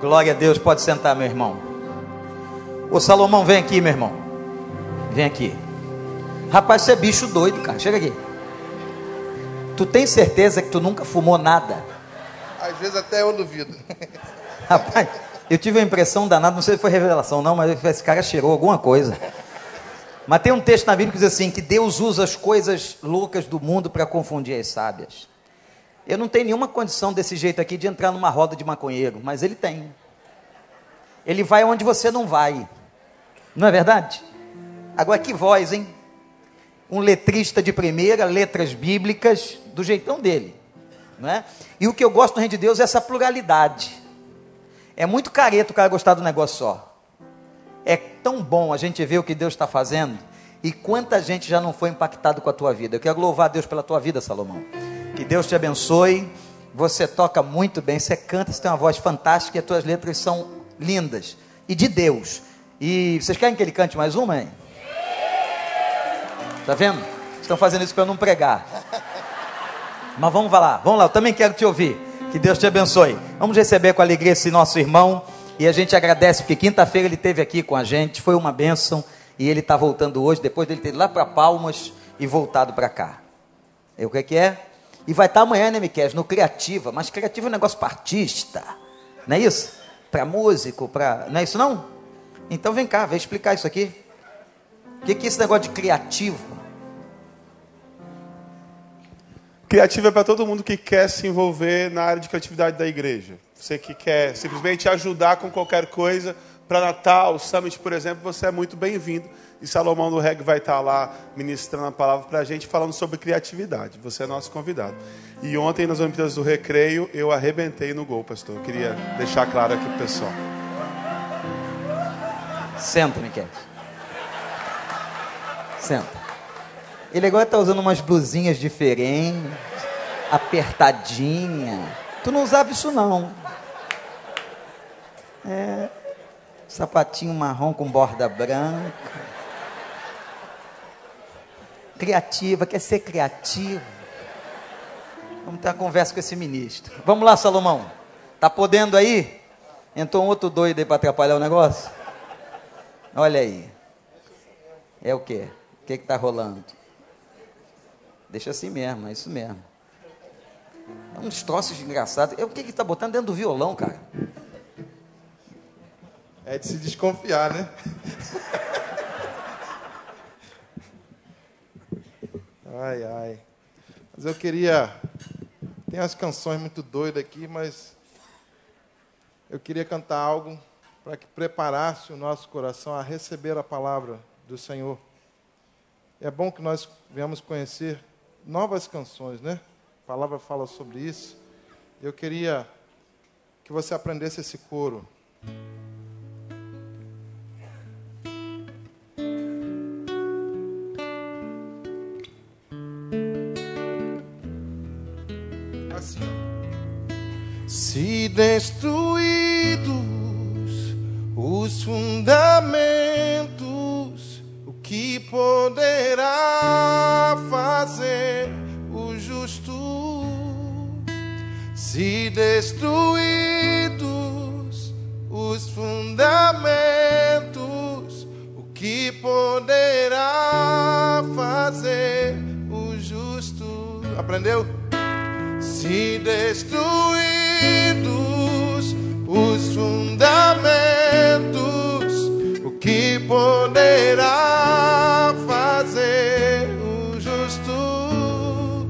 Glória a Deus, pode sentar, meu irmão. Ô Salomão, vem aqui, meu irmão. Vem aqui. Rapaz, você é bicho doido, cara. Chega aqui. Tu tem certeza que tu nunca fumou nada? Às vezes até eu duvido. Rapaz, eu tive a impressão danada, não sei se foi revelação não, mas esse cara cheirou alguma coisa. Mas tem um texto na Bíblia que diz assim: que Deus usa as coisas loucas do mundo para confundir as sábias. Eu não tenho nenhuma condição desse jeito aqui de entrar numa roda de maconheiro, mas ele tem. Ele vai onde você não vai. Não é verdade? Agora que voz, hein? Um letrista de primeira, letras bíblicas, do jeitão dele. Não é? E o que eu gosto no Reino de Deus é essa pluralidade. É muito careta o cara gostar do negócio só. É tão bom a gente ver o que Deus está fazendo e quanta gente já não foi impactado com a tua vida. Eu quero louvar a Deus pela tua vida, Salomão. Que Deus te abençoe. Você toca muito bem, você canta, você tem uma voz fantástica e as tuas letras são lindas. E de Deus. E vocês querem que ele cante mais uma, hein? Tá vendo? Estão fazendo isso para eu não pregar. Mas vamos lá, vamos lá, eu também quero te ouvir. Que Deus te abençoe. Vamos receber com alegria esse nosso irmão. E a gente agradece, porque quinta-feira ele esteve aqui com a gente, foi uma bênção. E ele está voltando hoje, depois dele ter ido lá para Palmas e voltado para cá. E o que, que é? E vai estar amanhã, né, Miquel? No Criativa. Mas Criativa é um negócio para artista. Não é isso? Para músico, para. Não é isso não? Então vem cá, vem explicar isso aqui. O que, que é esse negócio de criativo? Criativo é para todo mundo que quer se envolver na área de criatividade da igreja. Você que quer simplesmente ajudar com qualquer coisa. Para Natal, Summit, por exemplo, você é muito bem-vindo. E Salomão do Reg vai estar lá ministrando a palavra para a gente, falando sobre criatividade. Você é nosso convidado. E ontem, nas Olimpíadas do Recreio, eu arrebentei no gol, pastor. Eu queria deixar claro aqui para o pessoal. Senta, Miquel. Senta. Ele agora está usando umas blusinhas diferentes, apertadinha. Tu não usava isso não. É, sapatinho marrom com borda branca criativa, quer ser criativo. Vamos ter uma conversa com esse ministro. Vamos lá, Salomão. Tá podendo aí? Entrou um outro doido aí para atrapalhar o negócio? Olha aí. É o quê? O que está rolando? Deixa assim mesmo, é isso mesmo. É uns troços engraçados. É o que que está botando dentro do violão, cara? É de se desconfiar, né? Ai, ai. Mas eu queria. Tem umas canções muito doidas aqui, mas eu queria cantar algo para que preparasse o nosso coração a receber a palavra do Senhor. É bom que nós venhamos conhecer novas canções, né? A palavra fala sobre isso. Eu queria que você aprendesse esse coro. Se destruídos os fundamentos, o que poderá fazer o justo? Se destruídos os fundamentos, o que poderá fazer o justo? Aprendeu? Se destruídos poderá fazer o justo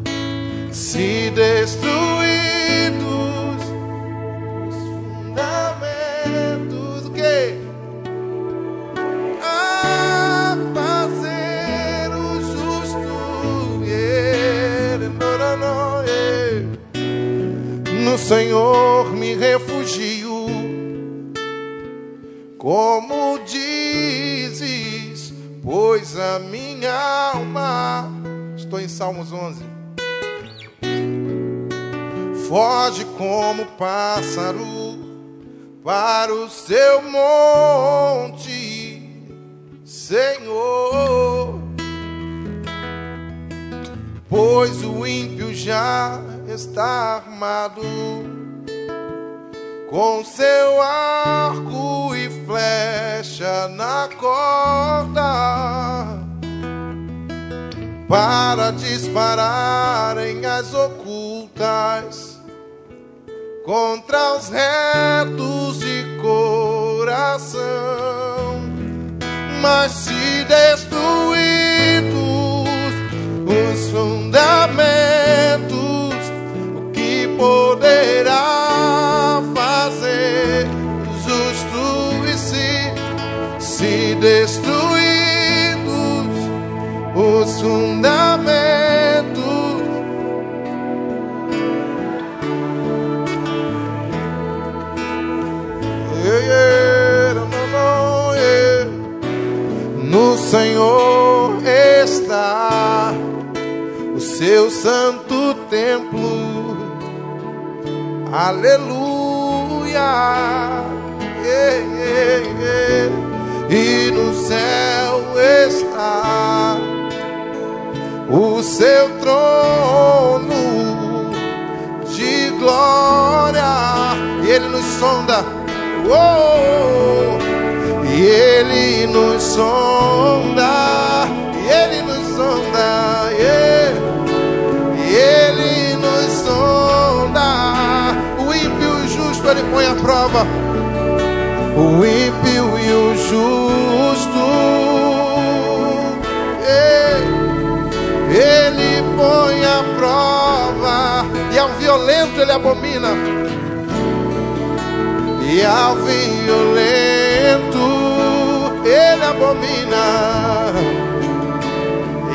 se destruídos os fundamentos, que? A fazer o justo, yeah, no, no, no, yeah. no Senhor minha alma. Estou em Salmos 11. Foge como pássaro para o seu monte, Senhor. Pois o ímpio já está armado com seu arco e flecha na corda para dispararem as ocultas contra os retos de coração, mas se destruídos santo templo. Aleluia. E no céu está o seu trono de glória. E ele nos sonda. Oh, e ele nos sonda. Põe a prova. O ímpio e o justo ele põe a prova, e ao violento ele abomina, e ao violento ele abomina,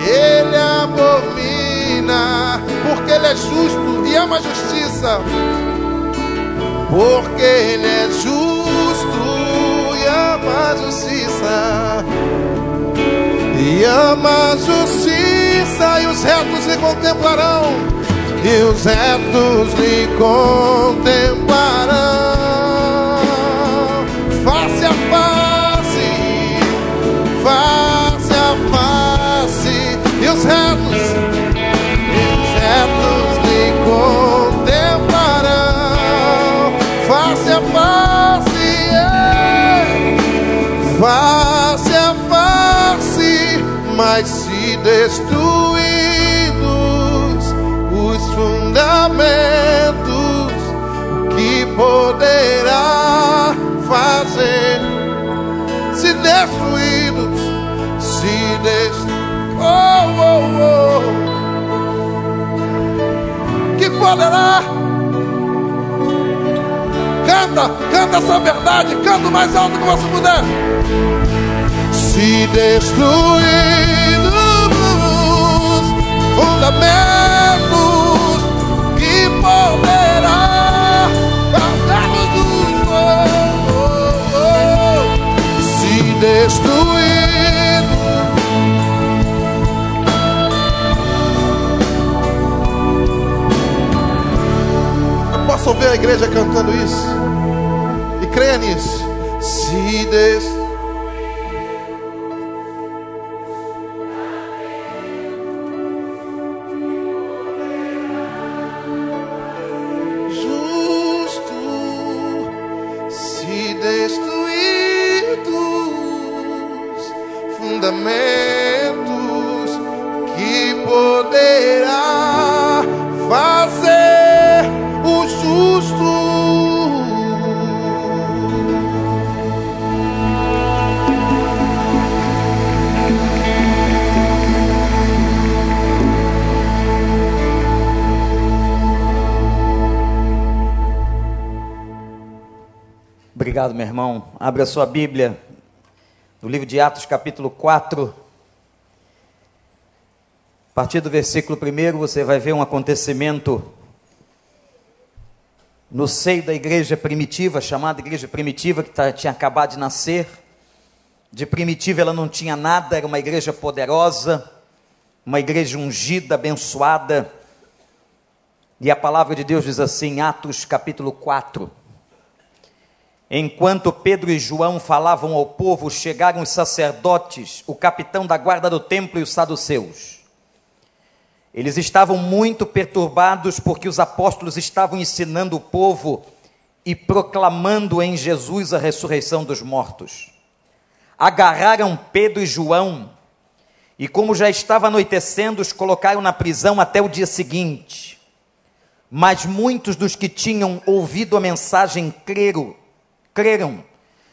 ele abomina, porque ele é justo e ama a justiça, porque ele é justo e ama a justiça. E ama a justiça, e os retos lhe contemplarão, e os retos lhe contemplarão, mas se destruídos os fundamentos, que poderá fazer? Se destruídos, se destruídos, oh, oh, oh. que poderá? Canta, canta essa verdade, canta o mais alto que você puder se destruídos fundamentos que poderá causar-nos oh, oh, se destruídos Eu posso ouvir a igreja cantando isso? E creia nisso? Se destruídos Obrigado, meu irmão. Abra sua Bíblia no livro de Atos, capítulo 4. A partir do versículo 1, você vai ver um acontecimento no seio da igreja primitiva, chamada igreja primitiva, que tá, tinha acabado de nascer. De primitiva ela não tinha nada, era uma igreja poderosa, uma igreja ungida, abençoada. E a palavra de Deus diz assim, Atos capítulo 4 Enquanto Pedro e João falavam ao povo, chegaram os sacerdotes, o capitão da guarda do templo e os saduceus. Eles estavam muito perturbados porque os apóstolos estavam ensinando o povo e proclamando em Jesus a ressurreição dos mortos. Agarraram Pedro e João e, como já estava anoitecendo, os colocaram na prisão até o dia seguinte. Mas muitos dos que tinham ouvido a mensagem creram, creram,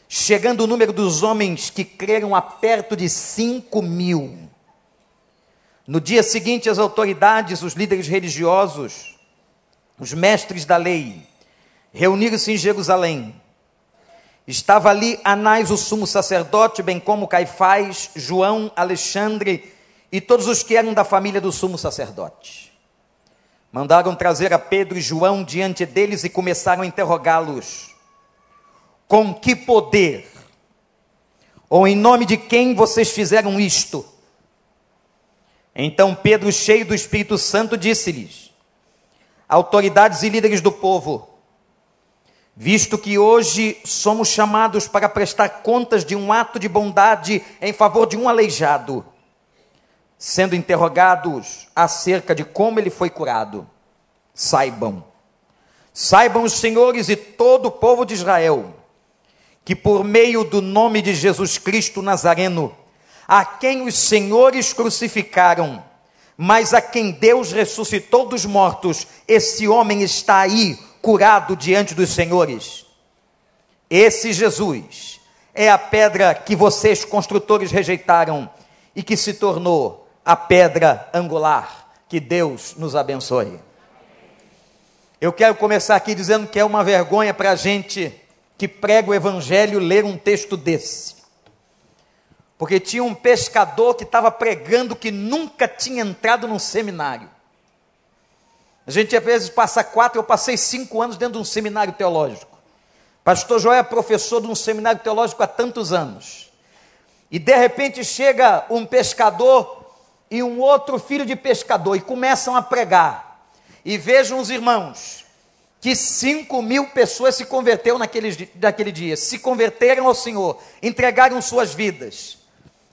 chegando o número dos homens que creram a perto de cinco mil. No dia seguinte, as autoridades, os líderes religiosos, os mestres da lei, reuniram-se em Jerusalém. Estava ali Anás, o sumo sacerdote, bem como Caifás, João, Alexandre e todos os que eram da família do sumo sacerdote. Mandaram trazer a Pedro e João diante deles e começaram a interrogá-los: Com que poder? Ou em nome de quem vocês fizeram isto? Então Pedro, cheio do Espírito Santo, disse-lhes: Autoridades e líderes do povo, visto que hoje somos chamados para prestar contas de um ato de bondade em favor de um aleijado, sendo interrogados acerca de como ele foi curado, saibam, saibam os senhores e todo o povo de Israel, que por meio do nome de Jesus Cristo Nazareno, a quem os senhores crucificaram, mas a quem Deus ressuscitou dos mortos, esse homem está aí curado diante dos senhores. Esse Jesus é a pedra que vocês, construtores, rejeitaram e que se tornou a pedra angular. Que Deus nos abençoe. Eu quero começar aqui dizendo que é uma vergonha para a gente que prega o Evangelho ler um texto desse. Porque tinha um pescador que estava pregando que nunca tinha entrado num seminário. A gente às vezes passa quatro, eu passei cinco anos dentro de um seminário teológico. Pastor Joel é professor de um seminário teológico há tantos anos. E de repente chega um pescador e um outro filho de pescador e começam a pregar. E vejam os irmãos, que cinco mil pessoas se converteram naquele, naquele dia, se converteram ao Senhor, entregaram suas vidas.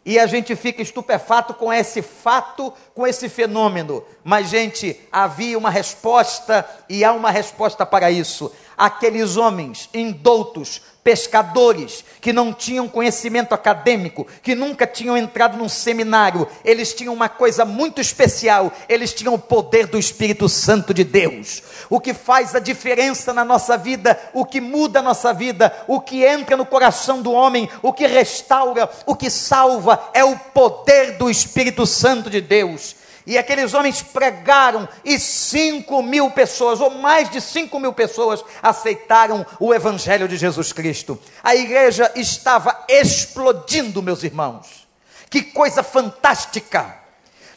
E a gente fica estupefato com esse fato, com esse fenômeno. Mas, gente, havia uma resposta e há uma resposta para isso. Aqueles homens indoutos, pescadores, que não tinham conhecimento acadêmico, que nunca tinham entrado num seminário, eles tinham uma coisa muito especial, eles tinham o poder do Espírito Santo de Deus. O que faz a diferença na nossa vida, o que muda a nossa vida, o que entra no coração do homem, o que restaura, o que salva, é o poder do Espírito Santo de Deus. E aqueles homens pregaram, e cinco mil pessoas, ou mais de cinco mil pessoas, aceitaram o Evangelho de Jesus Cristo. A igreja estava explodindo, meus irmãos. Que coisa fantástica!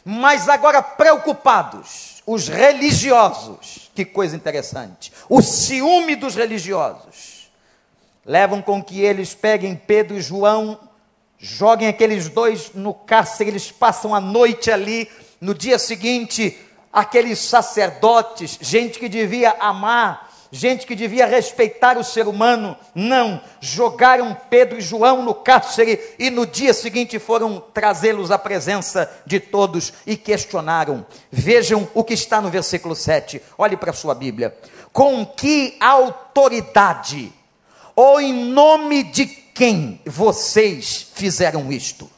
Mas agora preocupados, os religiosos, que coisa interessante. O ciúme dos religiosos levam com que eles peguem Pedro e João, joguem aqueles dois no cárcere, eles passam a noite ali no dia seguinte, aqueles sacerdotes, gente que devia amar, gente que devia respeitar o ser humano, não, jogaram Pedro e João no cárcere e no dia seguinte foram trazê-los à presença de todos e questionaram. Vejam o que está no versículo 7, olhe para a sua Bíblia. Com que autoridade ou em nome de quem vocês fizeram isto?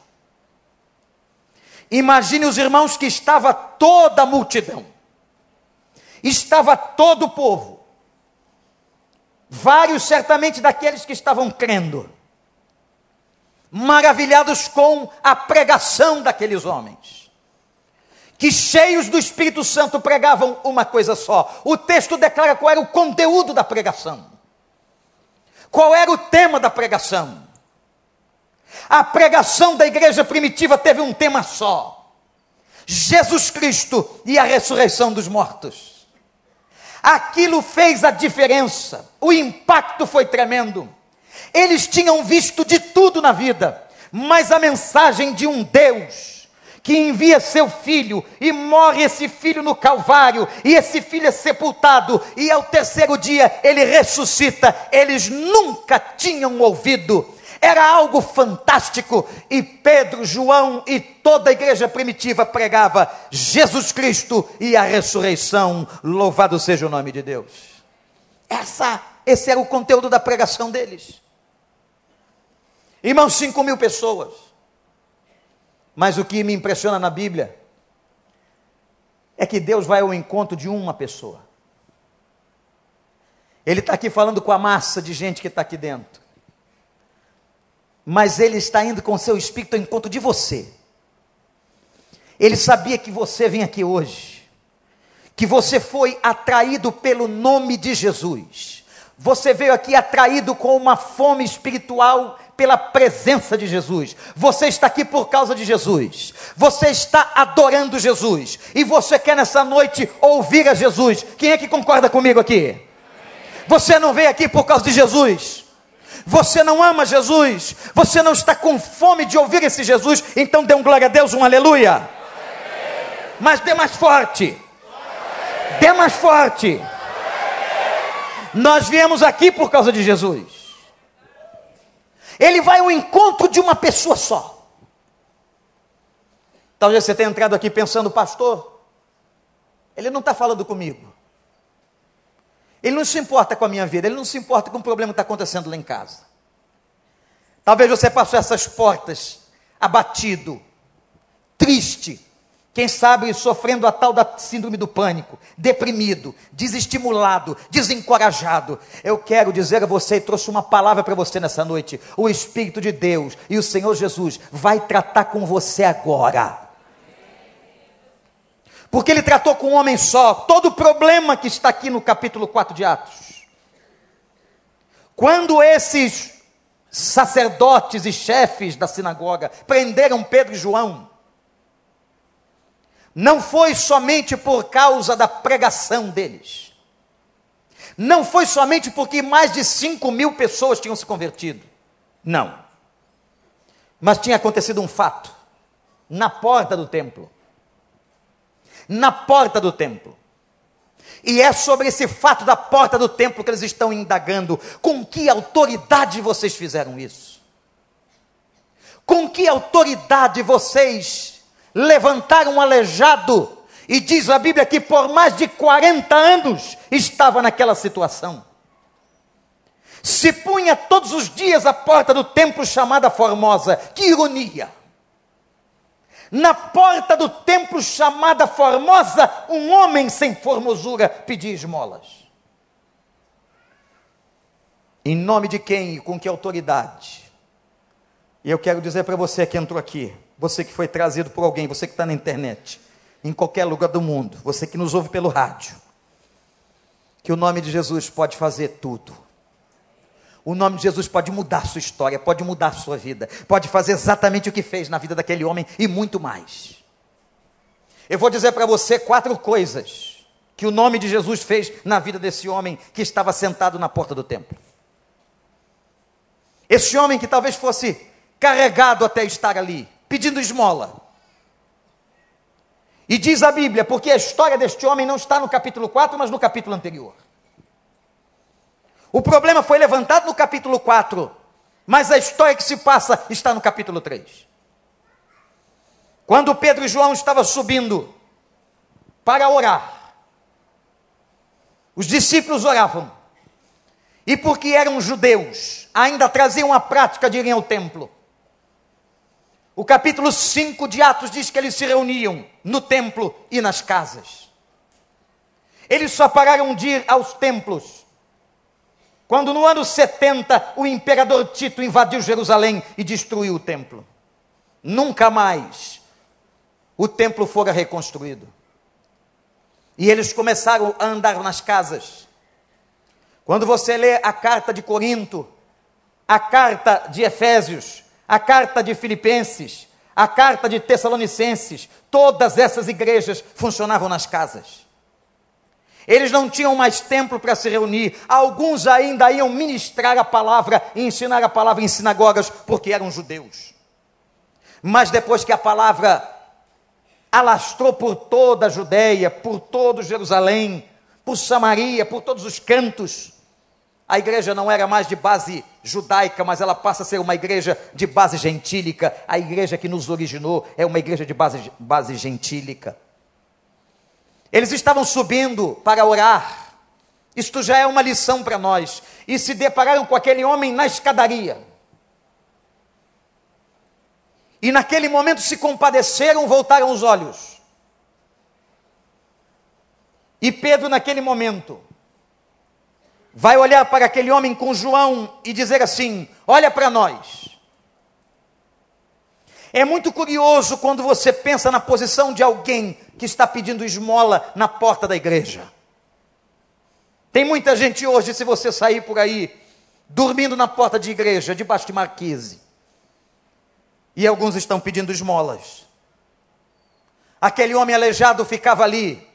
Imagine os irmãos que estava toda a multidão, estava todo o povo, vários certamente daqueles que estavam crendo, maravilhados com a pregação daqueles homens, que cheios do Espírito Santo pregavam uma coisa só. O texto declara qual era o conteúdo da pregação, qual era o tema da pregação. A pregação da igreja primitiva teve um tema só: Jesus Cristo e a ressurreição dos mortos. Aquilo fez a diferença, o impacto foi tremendo. Eles tinham visto de tudo na vida, mas a mensagem de um Deus que envia seu filho e morre esse filho no Calvário, e esse filho é sepultado, e ao terceiro dia ele ressuscita. Eles nunca tinham ouvido era algo fantástico. E Pedro, João e toda a igreja primitiva pregava Jesus Cristo e a ressurreição. Louvado seja o nome de Deus. Essa Esse era o conteúdo da pregação deles. Irmãos, 5 mil pessoas. Mas o que me impressiona na Bíblia é que Deus vai ao encontro de uma pessoa. Ele está aqui falando com a massa de gente que está aqui dentro. Mas ele está indo com seu espírito ao encontro de você. Ele sabia que você vem aqui hoje, que você foi atraído pelo nome de Jesus. Você veio aqui atraído com uma fome espiritual pela presença de Jesus. Você está aqui por causa de Jesus. Você está adorando Jesus. E você quer nessa noite ouvir a Jesus. Quem é que concorda comigo aqui? Você não veio aqui por causa de Jesus. Você não ama Jesus. Você não está com fome de ouvir esse Jesus. Então dê um glória a Deus, um aleluia. Mas dê mais forte. Dê mais forte. Nós viemos aqui por causa de Jesus. Ele vai ao encontro de uma pessoa só. Talvez você tenha entrado aqui pensando, pastor, ele não está falando comigo. Ele não se importa com a minha vida, ele não se importa com o problema que está acontecendo lá em casa. Talvez você passou essas portas abatido, triste, quem sabe sofrendo a tal da síndrome do pânico, deprimido, desestimulado, desencorajado. Eu quero dizer a você e trouxe uma palavra para você nessa noite. O Espírito de Deus e o Senhor Jesus vai tratar com você agora. Porque ele tratou com um homem só. Todo o problema que está aqui no capítulo 4 de Atos. Quando esses sacerdotes e chefes da sinagoga prenderam Pedro e João, não foi somente por causa da pregação deles, não foi somente porque mais de 5 mil pessoas tinham se convertido, não, mas tinha acontecido um fato, na porta do templo, na porta do templo, e é sobre esse fato da porta do templo que eles estão indagando. Com que autoridade vocês fizeram isso? Com que autoridade vocês levantaram um aleijado, e diz a Bíblia que por mais de 40 anos estava naquela situação. Se punha todos os dias à porta do templo chamada Formosa. Que ironia! Na porta do templo chamada Formosa, um homem sem formosura pedia esmolas. Em nome de quem e com que autoridade? E eu quero dizer para você que entrou aqui, você que foi trazido por alguém, você que está na internet, em qualquer lugar do mundo, você que nos ouve pelo rádio, que o nome de Jesus pode fazer tudo. O nome de Jesus pode mudar sua história, pode mudar sua vida, pode fazer exatamente o que fez na vida daquele homem e muito mais. Eu vou dizer para você quatro coisas que o nome de Jesus fez na vida desse homem que estava sentado na porta do templo. Esse homem que talvez fosse carregado até estar ali, pedindo esmola. E diz a Bíblia, porque a história deste homem não está no capítulo 4, mas no capítulo anterior. O problema foi levantado no capítulo 4, mas a história que se passa está no capítulo 3. Quando Pedro e João estavam subindo para orar, os discípulos oravam, e porque eram judeus, ainda traziam a prática de irem ao templo. O capítulo 5 de Atos diz que eles se reuniam no templo e nas casas. Eles só pararam de ir aos templos quando no ano 70 o imperador Tito invadiu Jerusalém e destruiu o templo. Nunca mais o templo fora reconstruído. E eles começaram a andar nas casas. Quando você lê a carta de Corinto, a carta de Efésios, a carta de Filipenses, a carta de Tessalonicenses, todas essas igrejas funcionavam nas casas. Eles não tinham mais templo para se reunir. Alguns ainda iam ministrar a palavra e ensinar a palavra em sinagogas, porque eram judeus. Mas depois que a palavra alastrou por toda a Judéia, por todo Jerusalém, por Samaria, por todos os cantos, a igreja não era mais de base judaica, mas ela passa a ser uma igreja de base gentílica. A igreja que nos originou é uma igreja de base, base gentílica. Eles estavam subindo para orar, Isto já é uma lição para nós. E se depararam com aquele homem na escadaria. E naquele momento se compadeceram, voltaram os olhos. E Pedro, naquele momento, vai olhar para aquele homem com João e dizer assim: Olha para nós. É muito curioso quando você pensa na posição de alguém que está pedindo esmola na porta da igreja. Tem muita gente hoje, se você sair por aí, dormindo na porta de igreja, debaixo de marquise. E alguns estão pedindo esmolas. Aquele homem aleijado ficava ali,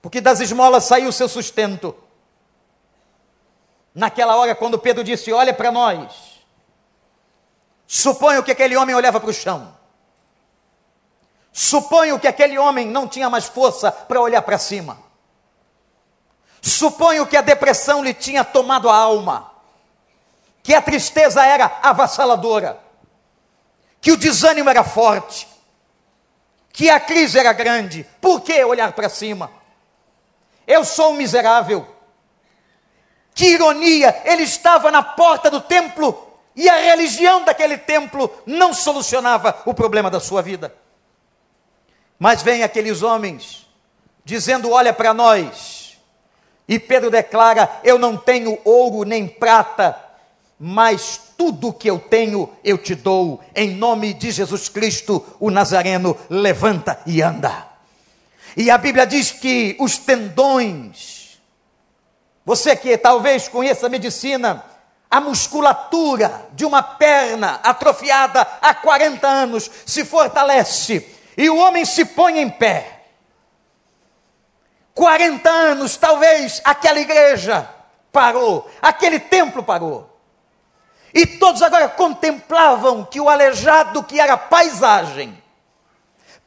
porque das esmolas saiu o seu sustento. Naquela hora, quando Pedro disse: Olha para nós, suponho que aquele homem olhava para o chão. Suponho que aquele homem não tinha mais força para olhar para cima. Suponho que a depressão lhe tinha tomado a alma, que a tristeza era avassaladora, que o desânimo era forte, que a crise era grande. Por que olhar para cima? Eu sou um miserável. Que ironia! Ele estava na porta do templo e a religião daquele templo não solucionava o problema da sua vida. Mas vem aqueles homens dizendo: Olha para nós e Pedro declara: Eu não tenho ouro nem prata, mas tudo que eu tenho eu te dou. Em nome de Jesus Cristo, o Nazareno levanta e anda. E a Bíblia diz que os tendões, você que talvez conheça a medicina, a musculatura de uma perna atrofiada há 40 anos se fortalece e o homem se põe em pé. 40 anos, talvez, aquela igreja parou, aquele templo parou. E todos agora contemplavam que o aleijado, que era paisagem,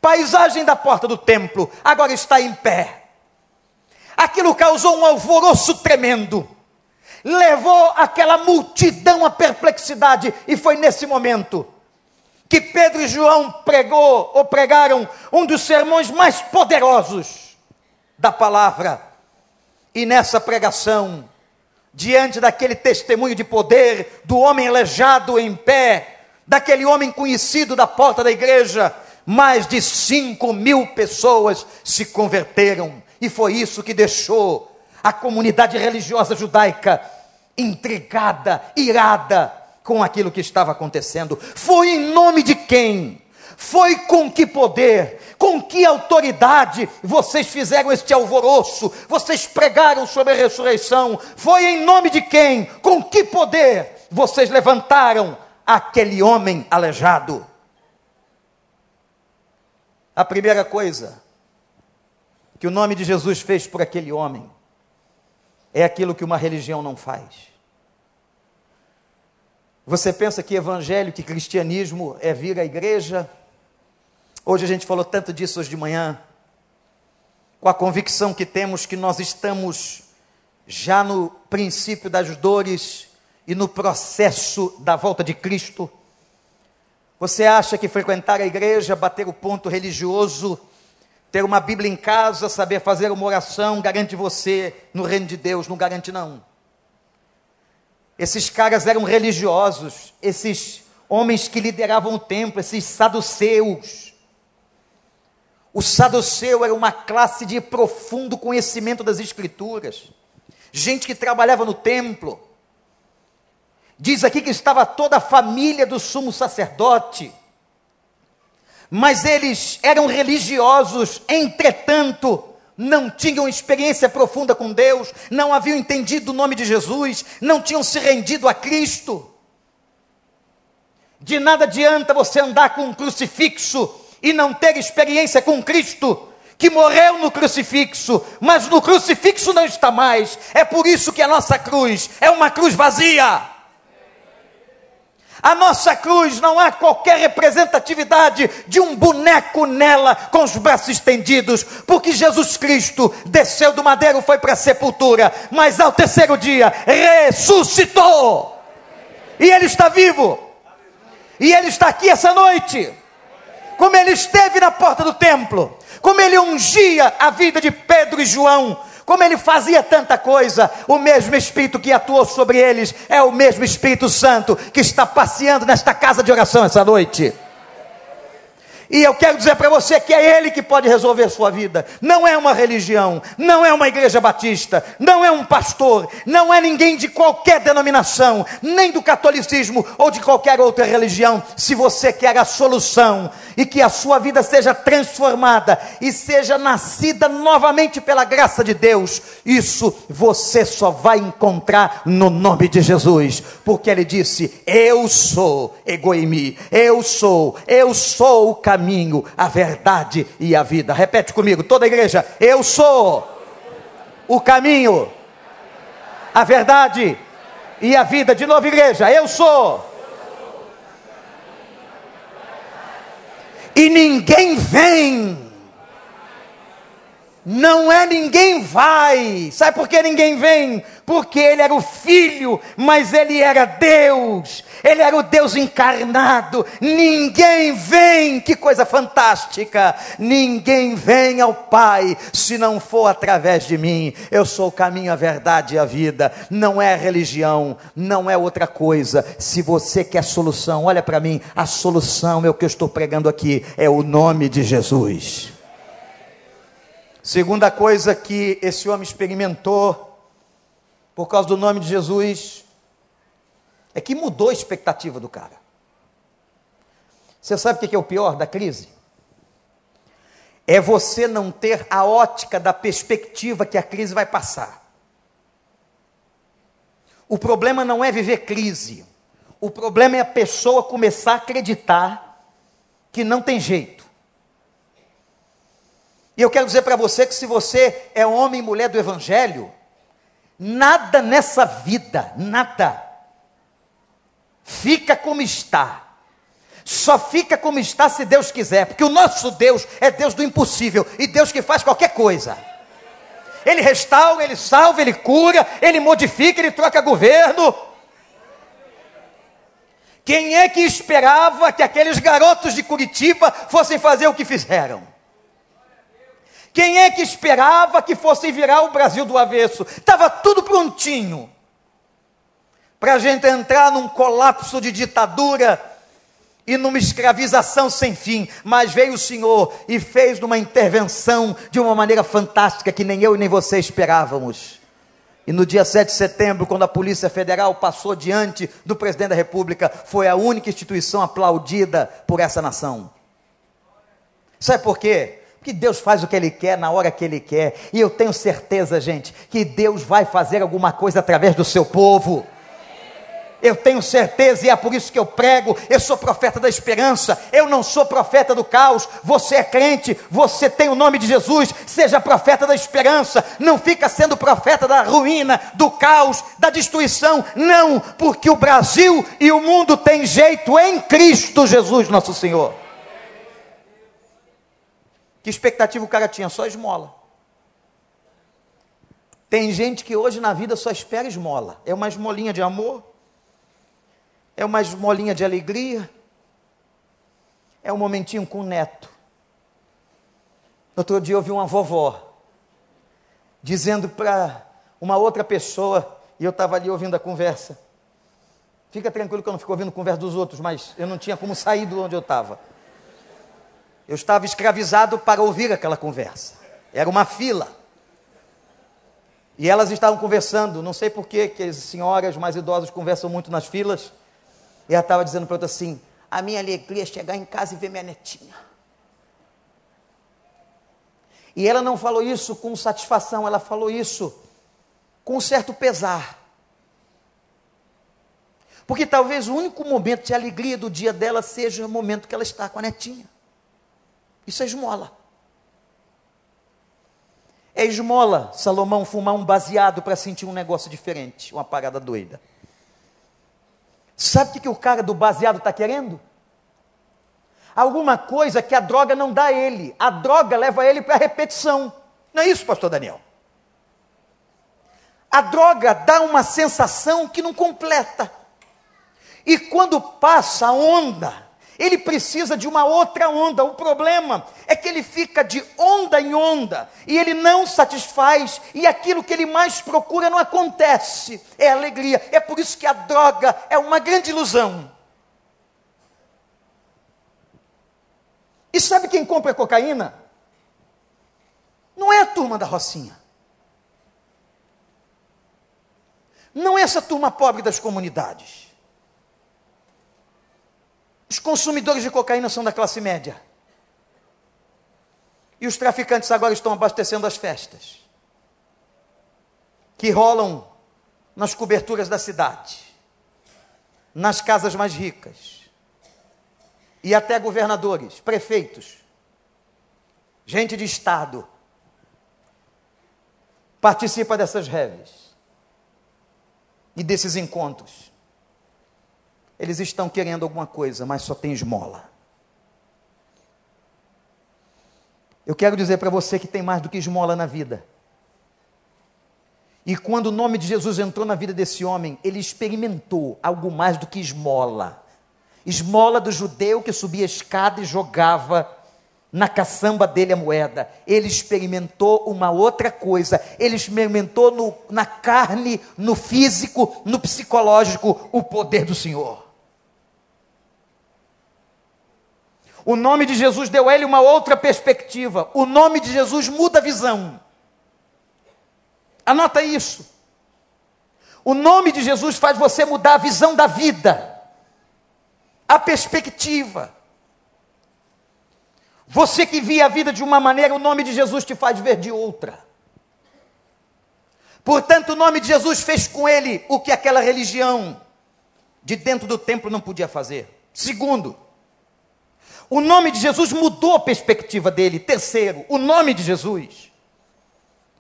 paisagem da porta do templo, agora está em pé. Aquilo causou um alvoroço tremendo, levou aquela multidão à perplexidade, e foi nesse momento que Pedro e João pregou ou pregaram um dos sermões mais poderosos da palavra. E nessa pregação, diante daquele testemunho de poder do homem aleijado em pé, daquele homem conhecido da porta da igreja, mais de cinco mil pessoas se converteram. E foi isso que deixou a comunidade religiosa judaica intrigada, irada com aquilo que estava acontecendo. Foi em nome de quem? Foi com que poder, com que autoridade vocês fizeram este alvoroço, vocês pregaram sobre a ressurreição? Foi em nome de quem, com que poder vocês levantaram aquele homem aleijado? A primeira coisa que o nome de Jesus fez por aquele homem é aquilo que uma religião não faz. Você pensa que evangelho, que cristianismo é vir à igreja, Hoje a gente falou tanto disso hoje de manhã, com a convicção que temos que nós estamos já no princípio das dores e no processo da volta de Cristo. Você acha que frequentar a igreja, bater o ponto religioso, ter uma Bíblia em casa, saber fazer uma oração, garante você no reino de Deus? Não garante, não. Esses caras eram religiosos, esses homens que lideravam o templo, esses saduceus o saduceu era uma classe de profundo conhecimento das Escrituras, gente que trabalhava no templo. Diz aqui que estava toda a família do sumo sacerdote, mas eles eram religiosos, entretanto, não tinham experiência profunda com Deus, não haviam entendido o nome de Jesus, não tinham se rendido a Cristo. De nada adianta você andar com um crucifixo e não ter experiência com Cristo, que morreu no crucifixo, mas no crucifixo não está mais. É por isso que a nossa cruz é uma cruz vazia. A nossa cruz não há qualquer representatividade de um boneco nela com os braços estendidos, porque Jesus Cristo desceu do madeiro, foi para a sepultura, mas ao terceiro dia ressuscitou. E Ele está vivo. E Ele está aqui essa noite como ele esteve na porta do templo, como ele ungia a vida de Pedro e João, como ele fazia tanta coisa, o mesmo Espírito que atuou sobre eles é o mesmo Espírito Santo que está passeando nesta casa de oração essa noite. E eu quero dizer para você que é Ele que pode resolver sua vida. Não é uma religião, não é uma igreja batista, não é um pastor, não é ninguém de qualquer denominação, nem do catolicismo ou de qualquer outra religião. Se você quer a solução e que a sua vida seja transformada e seja nascida novamente pela graça de Deus, isso você só vai encontrar no nome de Jesus, porque Ele disse: Eu sou Egoimi, eu sou, eu sou o caminho a verdade e a vida. Repete comigo, toda a igreja: Eu sou o caminho, a verdade e a vida. De novo, igreja: Eu sou. E ninguém vem. Não é ninguém vai. Sabe por que ninguém vem? Porque ele era o filho, mas ele era Deus. Ele era o Deus encarnado. Ninguém vem, que coisa fantástica! Ninguém vem ao Pai se não for através de mim. Eu sou o caminho, a verdade e a vida. Não é religião, não é outra coisa. Se você quer solução, olha para mim. A solução é o que eu estou pregando aqui, é o nome de Jesus. Segunda coisa que esse homem experimentou por causa do nome de Jesus é que mudou a expectativa do cara. Você sabe o que é o pior da crise? É você não ter a ótica da perspectiva que a crise vai passar. O problema não é viver crise. O problema é a pessoa começar a acreditar que não tem jeito. E eu quero dizer para você que se você é homem e mulher do Evangelho, nada nessa vida, nada, fica como está. Só fica como está se Deus quiser, porque o nosso Deus é Deus do impossível e Deus que faz qualquer coisa. Ele restaura, ele salva, ele cura, ele modifica, ele troca governo. Quem é que esperava que aqueles garotos de Curitiba fossem fazer o que fizeram? Quem é que esperava que fossem virar o Brasil do avesso? Estava tudo prontinho para a gente entrar num colapso de ditadura e numa escravização sem fim, mas veio o Senhor e fez uma intervenção de uma maneira fantástica que nem eu e nem você esperávamos. E no dia 7 de setembro, quando a Polícia Federal passou diante do presidente da República, foi a única instituição aplaudida por essa nação. Sabe por quê? Porque Deus faz o que Ele quer na hora que Ele quer. E eu tenho certeza, gente, que Deus vai fazer alguma coisa através do seu povo eu tenho certeza e é por isso que eu prego. Eu sou profeta da esperança, eu não sou profeta do caos. Você é crente, você tem o nome de Jesus, seja profeta da esperança. Não fica sendo profeta da ruína, do caos, da destruição. Não, porque o Brasil e o mundo têm jeito em Cristo Jesus, nosso Senhor. Que expectativa o cara tinha? Só esmola. Tem gente que hoje na vida só espera esmola. É uma esmolinha de amor, é uma esmolinha de alegria, é um momentinho com o neto. Outro dia eu ouvi uma vovó dizendo para uma outra pessoa, e eu estava ali ouvindo a conversa. Fica tranquilo que eu não fico ouvindo a conversa dos outros, mas eu não tinha como sair de onde eu estava. Eu estava escravizado para ouvir aquela conversa. Era uma fila. E elas estavam conversando, não sei por que as senhoras mais idosas conversam muito nas filas. E ela estava dizendo para outra assim: a minha alegria é chegar em casa e ver minha netinha. E ela não falou isso com satisfação, ela falou isso com um certo pesar. Porque talvez o único momento de alegria do dia dela seja o momento que ela está com a netinha. Isso é esmola. É esmola Salomão fumar um baseado para sentir um negócio diferente, uma parada doida. Sabe o que, o cara do baseado está querendo? Alguma coisa que a droga não dá a ele. A droga leva ele para a repetição. Não é isso, pastor Daniel? A droga dá uma sensação que não completa. E quando passa a onda, Ele precisa de uma outra onda. O problema é que ele fica de onda em onda e ele não satisfaz, e aquilo que ele mais procura não acontece. É alegria. É por isso que a droga é uma grande ilusão. E sabe quem compra cocaína? Não é a turma da Rocinha. Não é essa turma pobre das comunidades. Os consumidores de cocaína são da classe média. E os traficantes agora estão abastecendo as festas. Que rolam nas coberturas da cidade, nas casas mais ricas, e até governadores, prefeitos, gente de Estado, participa dessas reves e desses encontros. Eles estão querendo alguma coisa, mas só tem esmola. Eu quero dizer para você que tem mais do que esmola na vida. E quando o nome de Jesus entrou na vida desse homem, ele experimentou algo mais do que esmola. Esmola do judeu que subia a escada e jogava na caçamba dele a moeda. Ele experimentou uma outra coisa. Ele experimentou no, na carne, no físico, no psicológico, o poder do Senhor. O nome de Jesus deu a ele uma outra perspectiva. O nome de Jesus muda a visão. Anota isso. O nome de Jesus faz você mudar a visão da vida, a perspectiva. Você que via a vida de uma maneira, o nome de Jesus te faz ver de outra. Portanto, o nome de Jesus fez com ele o que aquela religião de dentro do templo não podia fazer. Segundo, o nome de Jesus mudou a perspectiva dele. Terceiro, o nome de Jesus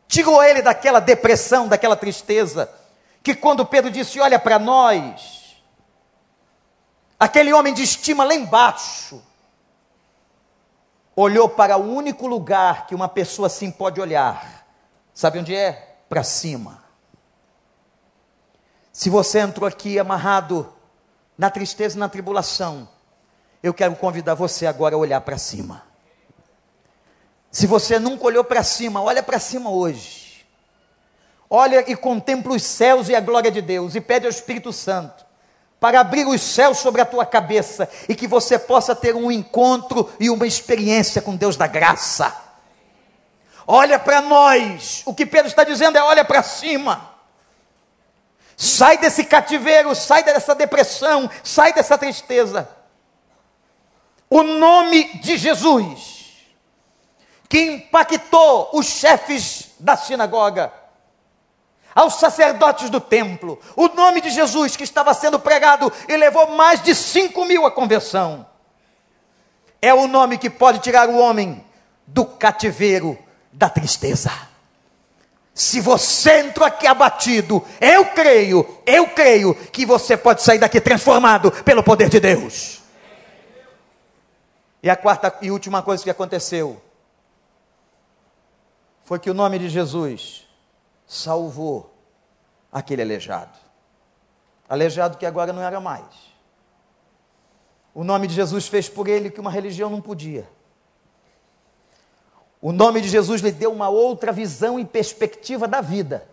tirou ele daquela depressão, daquela tristeza, que quando Pedro disse: Olha para nós, aquele homem de estima lá embaixo, olhou para o único lugar que uma pessoa assim pode olhar. Sabe onde é? Para cima. Se você entrou aqui amarrado na tristeza e na tribulação, eu quero convidar você agora a olhar para cima. Se você nunca olhou para cima, olha para cima hoje. Olha e contempla os céus e a glória de Deus e pede ao Espírito Santo para abrir os céus sobre a tua cabeça e que você possa ter um encontro e uma experiência com Deus da graça. Olha para nós. O que Pedro está dizendo é: olha para cima. Sai desse cativeiro, sai dessa depressão, sai dessa tristeza o nome de Jesus, que impactou os chefes da sinagoga, aos sacerdotes do templo, o nome de Jesus que estava sendo pregado e levou mais de 5 mil à conversão, é o nome que pode tirar o homem do cativeiro da tristeza. Se você entrou aqui abatido, eu creio, eu creio que você pode sair daqui transformado pelo poder de Deus. E a quarta e última coisa que aconteceu foi que o nome de Jesus salvou aquele aleijado. Aleijado que agora não era mais. O nome de Jesus fez por ele que uma religião não podia. O nome de Jesus lhe deu uma outra visão e perspectiva da vida.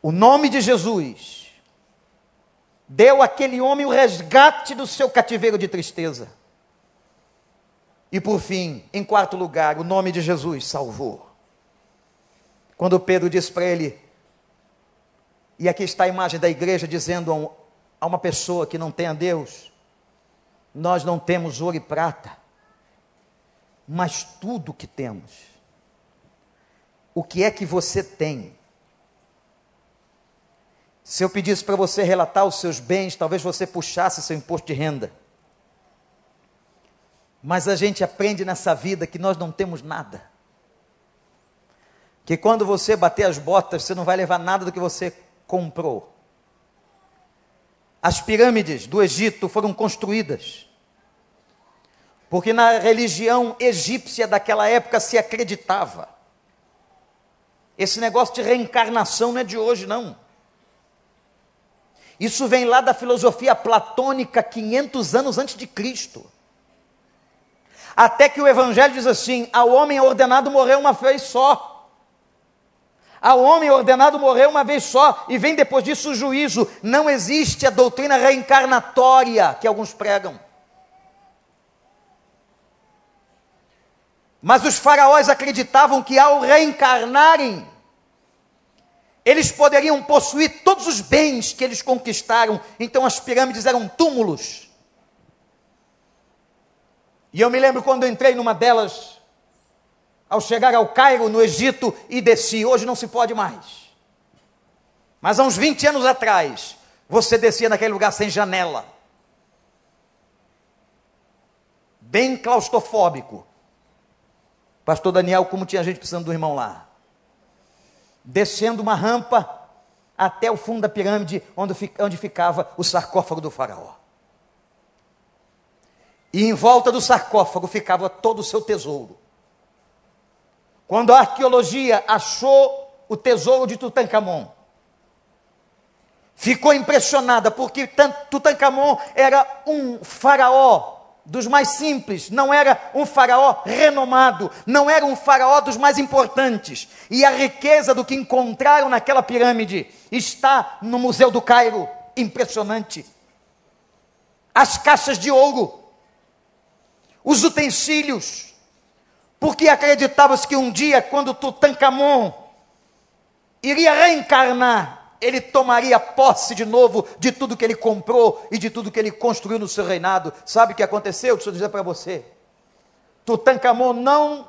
O nome de Jesus deu àquele homem o resgate do seu cativeiro de tristeza. E por fim, em quarto lugar, o nome de Jesus salvou. Quando Pedro disse para ele, e aqui está a imagem da igreja dizendo a uma pessoa que não tem a Deus: Nós não temos ouro e prata, mas tudo que temos. O que é que você tem? Se eu pedisse para você relatar os seus bens, talvez você puxasse seu imposto de renda. Mas a gente aprende nessa vida que nós não temos nada. Que quando você bater as botas, você não vai levar nada do que você comprou. As pirâmides do Egito foram construídas porque na religião egípcia daquela época se acreditava. Esse negócio de reencarnação não é de hoje, não. Isso vem lá da filosofia platônica 500 anos antes de Cristo. Até que o evangelho diz assim: ao homem ordenado morrer uma vez só. Ao homem ordenado morrer uma vez só, e vem depois disso o juízo. Não existe a doutrina reencarnatória que alguns pregam. Mas os faraós acreditavam que ao reencarnarem, eles poderiam possuir todos os bens que eles conquistaram. Então as pirâmides eram túmulos. E eu me lembro quando entrei numa delas, ao chegar ao Cairo, no Egito, e desci. Hoje não se pode mais. Mas há uns 20 anos atrás, você descia naquele lugar sem janela. Bem claustrofóbico. Pastor Daniel, como tinha gente precisando do irmão lá. Descendo uma rampa até o fundo da pirâmide, onde, onde ficava o sarcófago do faraó. E em volta do sarcófago ficava todo o seu tesouro. Quando a arqueologia achou o tesouro de Tutankhamon, ficou impressionada porque Tutankhamon era um faraó dos mais simples, não era um faraó renomado, não era um faraó dos mais importantes. E a riqueza do que encontraram naquela pirâmide está no Museu do Cairo, impressionante. As caixas de ouro, os utensílios, porque acreditava-se que um dia, quando Tutankhamon iria reencarnar ele tomaria posse de novo de tudo que ele comprou e de tudo que ele construiu no seu reinado. Sabe o que aconteceu? Deixa eu dizer para você. Tutankhamon não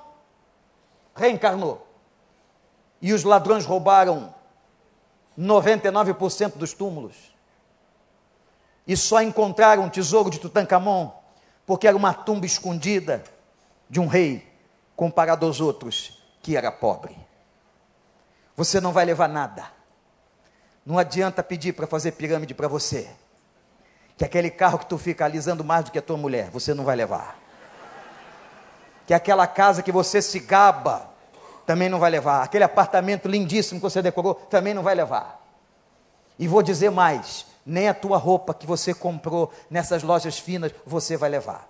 reencarnou. E os ladrões roubaram 99% dos túmulos. E só encontraram o tesouro de Tutankhamon porque era uma tumba escondida de um rei comparado aos outros que era pobre. Você não vai levar nada não adianta pedir para fazer pirâmide para você. Que aquele carro que tu fica alisando mais do que a tua mulher, você não vai levar. Que aquela casa que você se gaba, também não vai levar. Aquele apartamento lindíssimo que você decorou, também não vai levar. E vou dizer mais: nem a tua roupa que você comprou nessas lojas finas você vai levar.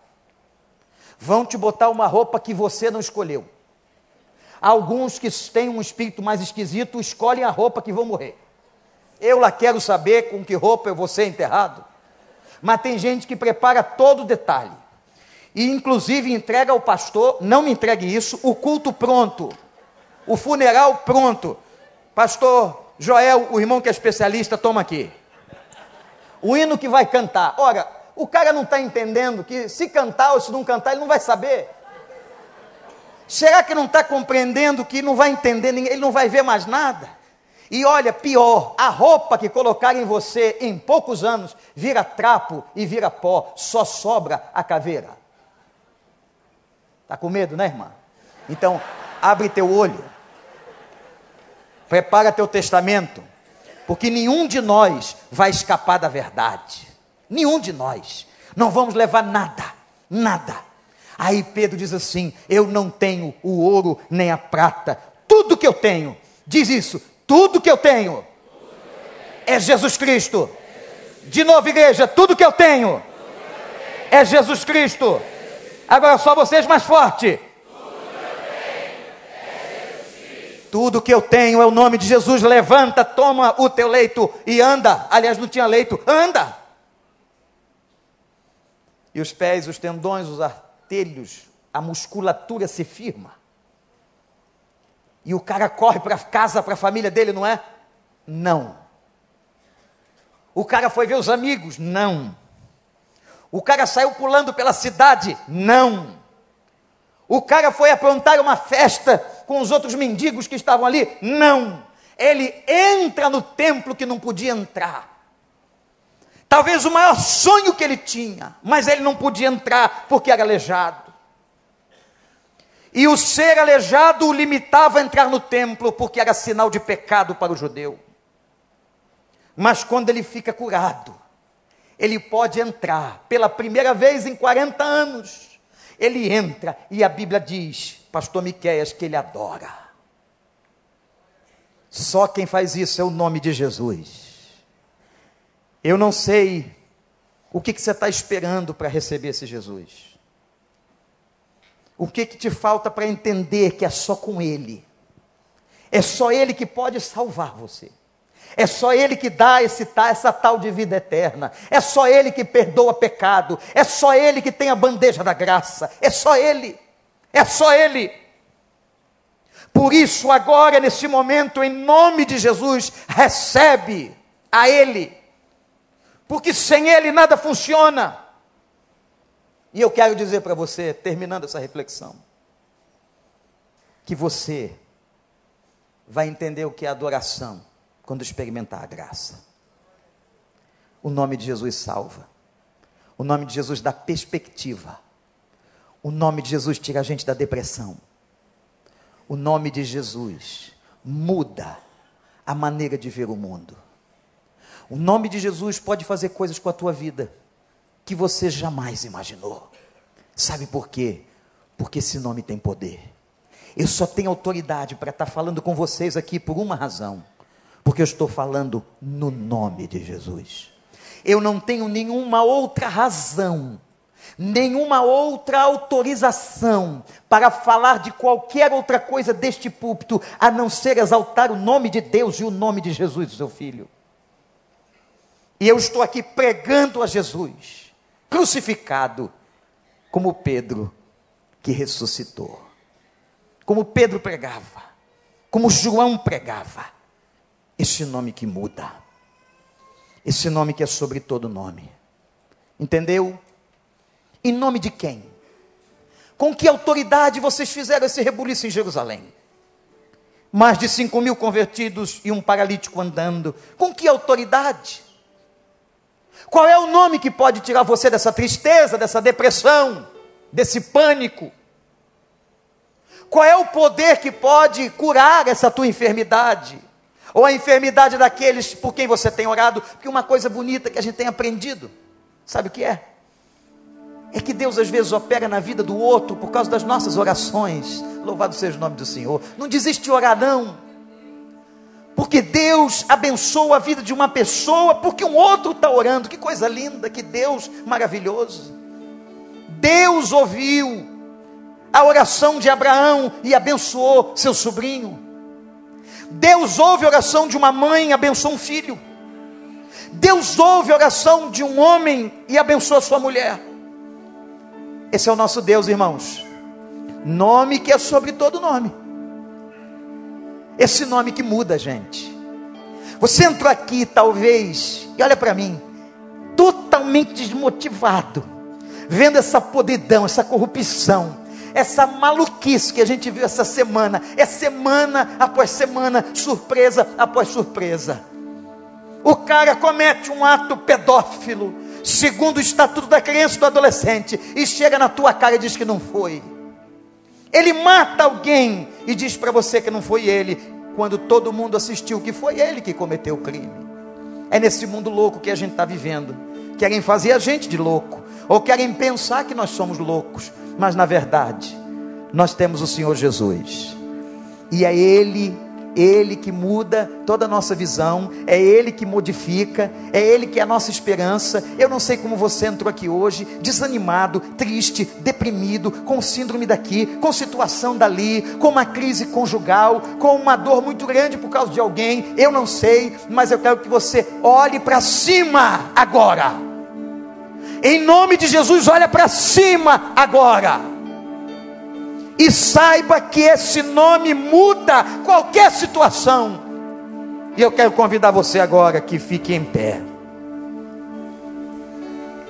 Vão te botar uma roupa que você não escolheu. Alguns que têm um espírito mais esquisito escolhem a roupa que vão morrer. Eu lá quero saber com que roupa eu vou ser enterrado. Mas tem gente que prepara todo o detalhe. E inclusive entrega ao pastor, não me entregue isso, o culto pronto. O funeral pronto. Pastor Joel, o irmão que é especialista, toma aqui. O hino que vai cantar. Ora, o cara não está entendendo que se cantar ou se não cantar, ele não vai saber. Será que não está compreendendo que não vai entender, ele não vai ver mais nada? E olha, pior, a roupa que colocarem em você em poucos anos vira trapo e vira pó, só sobra a caveira. Está com medo, né, irmã? Então, abre teu olho, prepara teu testamento, porque nenhum de nós vai escapar da verdade. Nenhum de nós. Não vamos levar nada, nada. Aí Pedro diz assim: Eu não tenho o ouro nem a prata, tudo que eu tenho, diz isso, tudo que eu tenho é Jesus Cristo. De novo, igreja, tudo que eu tenho é Jesus Cristo. Agora só vocês mais forte. Tudo que eu tenho é o nome de Jesus. Levanta, toma o teu leito e anda. Aliás, não tinha leito, anda. E os pés, os tendões, os artelhos, a musculatura se firma. E o cara corre para casa, para a família dele, não é? Não. O cara foi ver os amigos? Não. O cara saiu pulando pela cidade? Não. O cara foi aprontar uma festa com os outros mendigos que estavam ali? Não. Ele entra no templo que não podia entrar. Talvez o maior sonho que ele tinha, mas ele não podia entrar porque era aleijado. E o ser aleijado o limitava a entrar no templo, porque era sinal de pecado para o judeu. Mas quando ele fica curado, ele pode entrar pela primeira vez em 40 anos. Ele entra e a Bíblia diz, pastor Miqueias, que ele adora. Só quem faz isso é o nome de Jesus. Eu não sei o que, que você está esperando para receber esse Jesus. O que, que te falta para entender que é só com Ele? É só Ele que pode salvar você. É só Ele que dá esse, essa tal de vida eterna. É só Ele que perdoa pecado. É só Ele que tem a bandeja da graça. É só Ele. É só Ele. Por isso, agora, nesse momento, em nome de Jesus, recebe a Ele. Porque sem Ele nada funciona. E eu quero dizer para você, terminando essa reflexão, que você vai entender o que é adoração quando experimentar a graça. O nome de Jesus salva. O nome de Jesus dá perspectiva. O nome de Jesus tira a gente da depressão. O nome de Jesus muda a maneira de ver o mundo. O nome de Jesus pode fazer coisas com a tua vida que você jamais imaginou. Sabe por quê? Porque esse nome tem poder. Eu só tenho autoridade para estar falando com vocês aqui por uma razão. Porque eu estou falando no nome de Jesus. Eu não tenho nenhuma outra razão, nenhuma outra autorização para falar de qualquer outra coisa deste púlpito, a não ser exaltar o nome de Deus e o nome de Jesus, seu filho. E eu estou aqui pregando a Jesus, crucificado, como Pedro, que ressuscitou. Como Pedro pregava, como João pregava. Esse nome que muda. Esse nome que é sobre todo nome. Entendeu? Em nome de quem? Com que autoridade vocês fizeram esse rebuliço em Jerusalém? Mais de cinco mil convertidos e um paralítico andando. Com que autoridade? Qual é o nome que pode tirar você dessa tristeza, dessa depressão, desse pânico? Qual é o poder que pode curar essa tua enfermidade? Ou a enfermidade daqueles por quem você tem orado? Porque uma coisa bonita que a gente tem aprendido, sabe o que é? É que Deus às vezes opera na vida do outro por causa das nossas orações. Louvado seja o nome do Senhor. Não desiste de orar, não porque Deus abençoa a vida de uma pessoa, porque um outro está orando. Que coisa linda, que Deus maravilhoso. Deus ouviu a oração de Abraão e abençoou seu sobrinho. Deus ouve a oração de uma mãe e abençoou um filho. Deus ouve a oração de um homem e abençoa sua mulher. Esse é o nosso Deus, irmãos. Nome que é sobre todo nome. Esse nome que muda, gente. Você entrou aqui, talvez, e olha para mim, totalmente desmotivado, vendo essa podridão, essa corrupção, essa maluquice que a gente viu essa semana, é semana após semana, surpresa após surpresa. O cara comete um ato pedófilo, segundo o estatuto da criança e do adolescente, e chega na tua cara e diz que não foi. Ele mata alguém e diz para você que não foi ele, quando todo mundo assistiu que foi ele que cometeu o crime. É nesse mundo louco que a gente está vivendo. Querem fazer a gente de louco, ou querem pensar que nós somos loucos, mas na verdade, nós temos o Senhor Jesus, e é Ele ele que muda toda a nossa visão, é Ele que modifica, é Ele que é a nossa esperança. Eu não sei como você entrou aqui hoje, desanimado, triste, deprimido, com síndrome daqui, com situação dali, com uma crise conjugal, com uma dor muito grande por causa de alguém. Eu não sei, mas eu quero que você olhe para cima agora. Em nome de Jesus, olha para cima agora e saiba que esse nome muda qualquer situação. E eu quero convidar você agora que fique em pé.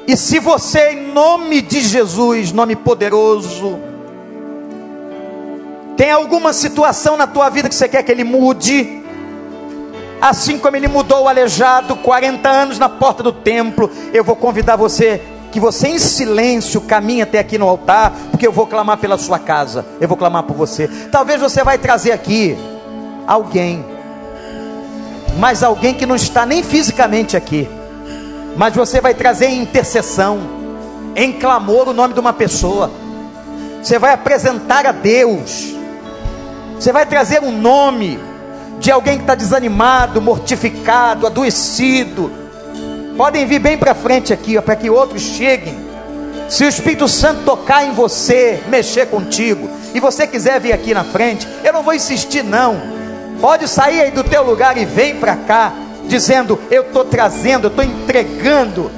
E se você, em nome de Jesus, nome poderoso, tem alguma situação na tua vida que você quer que ele mude, assim como ele mudou o aleijado 40 anos na porta do templo, eu vou convidar você que você em silêncio caminhe até aqui no altar, porque eu vou clamar pela sua casa, eu vou clamar por você. Talvez você vai trazer aqui alguém, mas alguém que não está nem fisicamente aqui, mas você vai trazer em intercessão, em clamor o nome de uma pessoa. Você vai apresentar a Deus. Você vai trazer um nome de alguém que está desanimado, mortificado, adoecido Podem vir bem para frente aqui, para que outros cheguem. Se o Espírito Santo tocar em você, mexer contigo, e você quiser vir aqui na frente, eu não vou insistir não. Pode sair aí do teu lugar e vem para cá, dizendo: Eu estou trazendo, eu estou entregando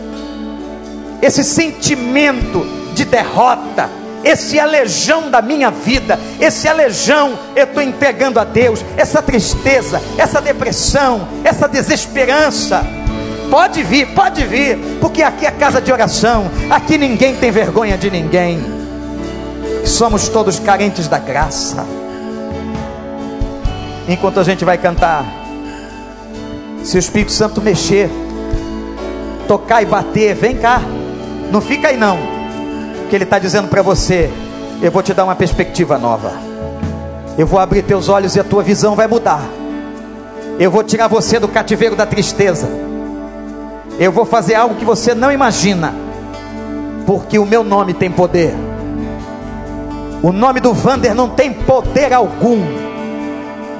esse sentimento de derrota, esse alejão da minha vida, esse alejão eu estou entregando a Deus, essa tristeza, essa depressão, essa desesperança. Pode vir, pode vir, porque aqui é casa de oração, aqui ninguém tem vergonha de ninguém, somos todos carentes da graça. Enquanto a gente vai cantar, se o Espírito Santo mexer, tocar e bater, vem cá, não fica aí não, que Ele está dizendo para você: eu vou te dar uma perspectiva nova, eu vou abrir teus olhos e a tua visão vai mudar, eu vou tirar você do cativeiro da tristeza, eu vou fazer algo que você não imagina, porque o meu nome tem poder. O nome do Vander não tem poder algum,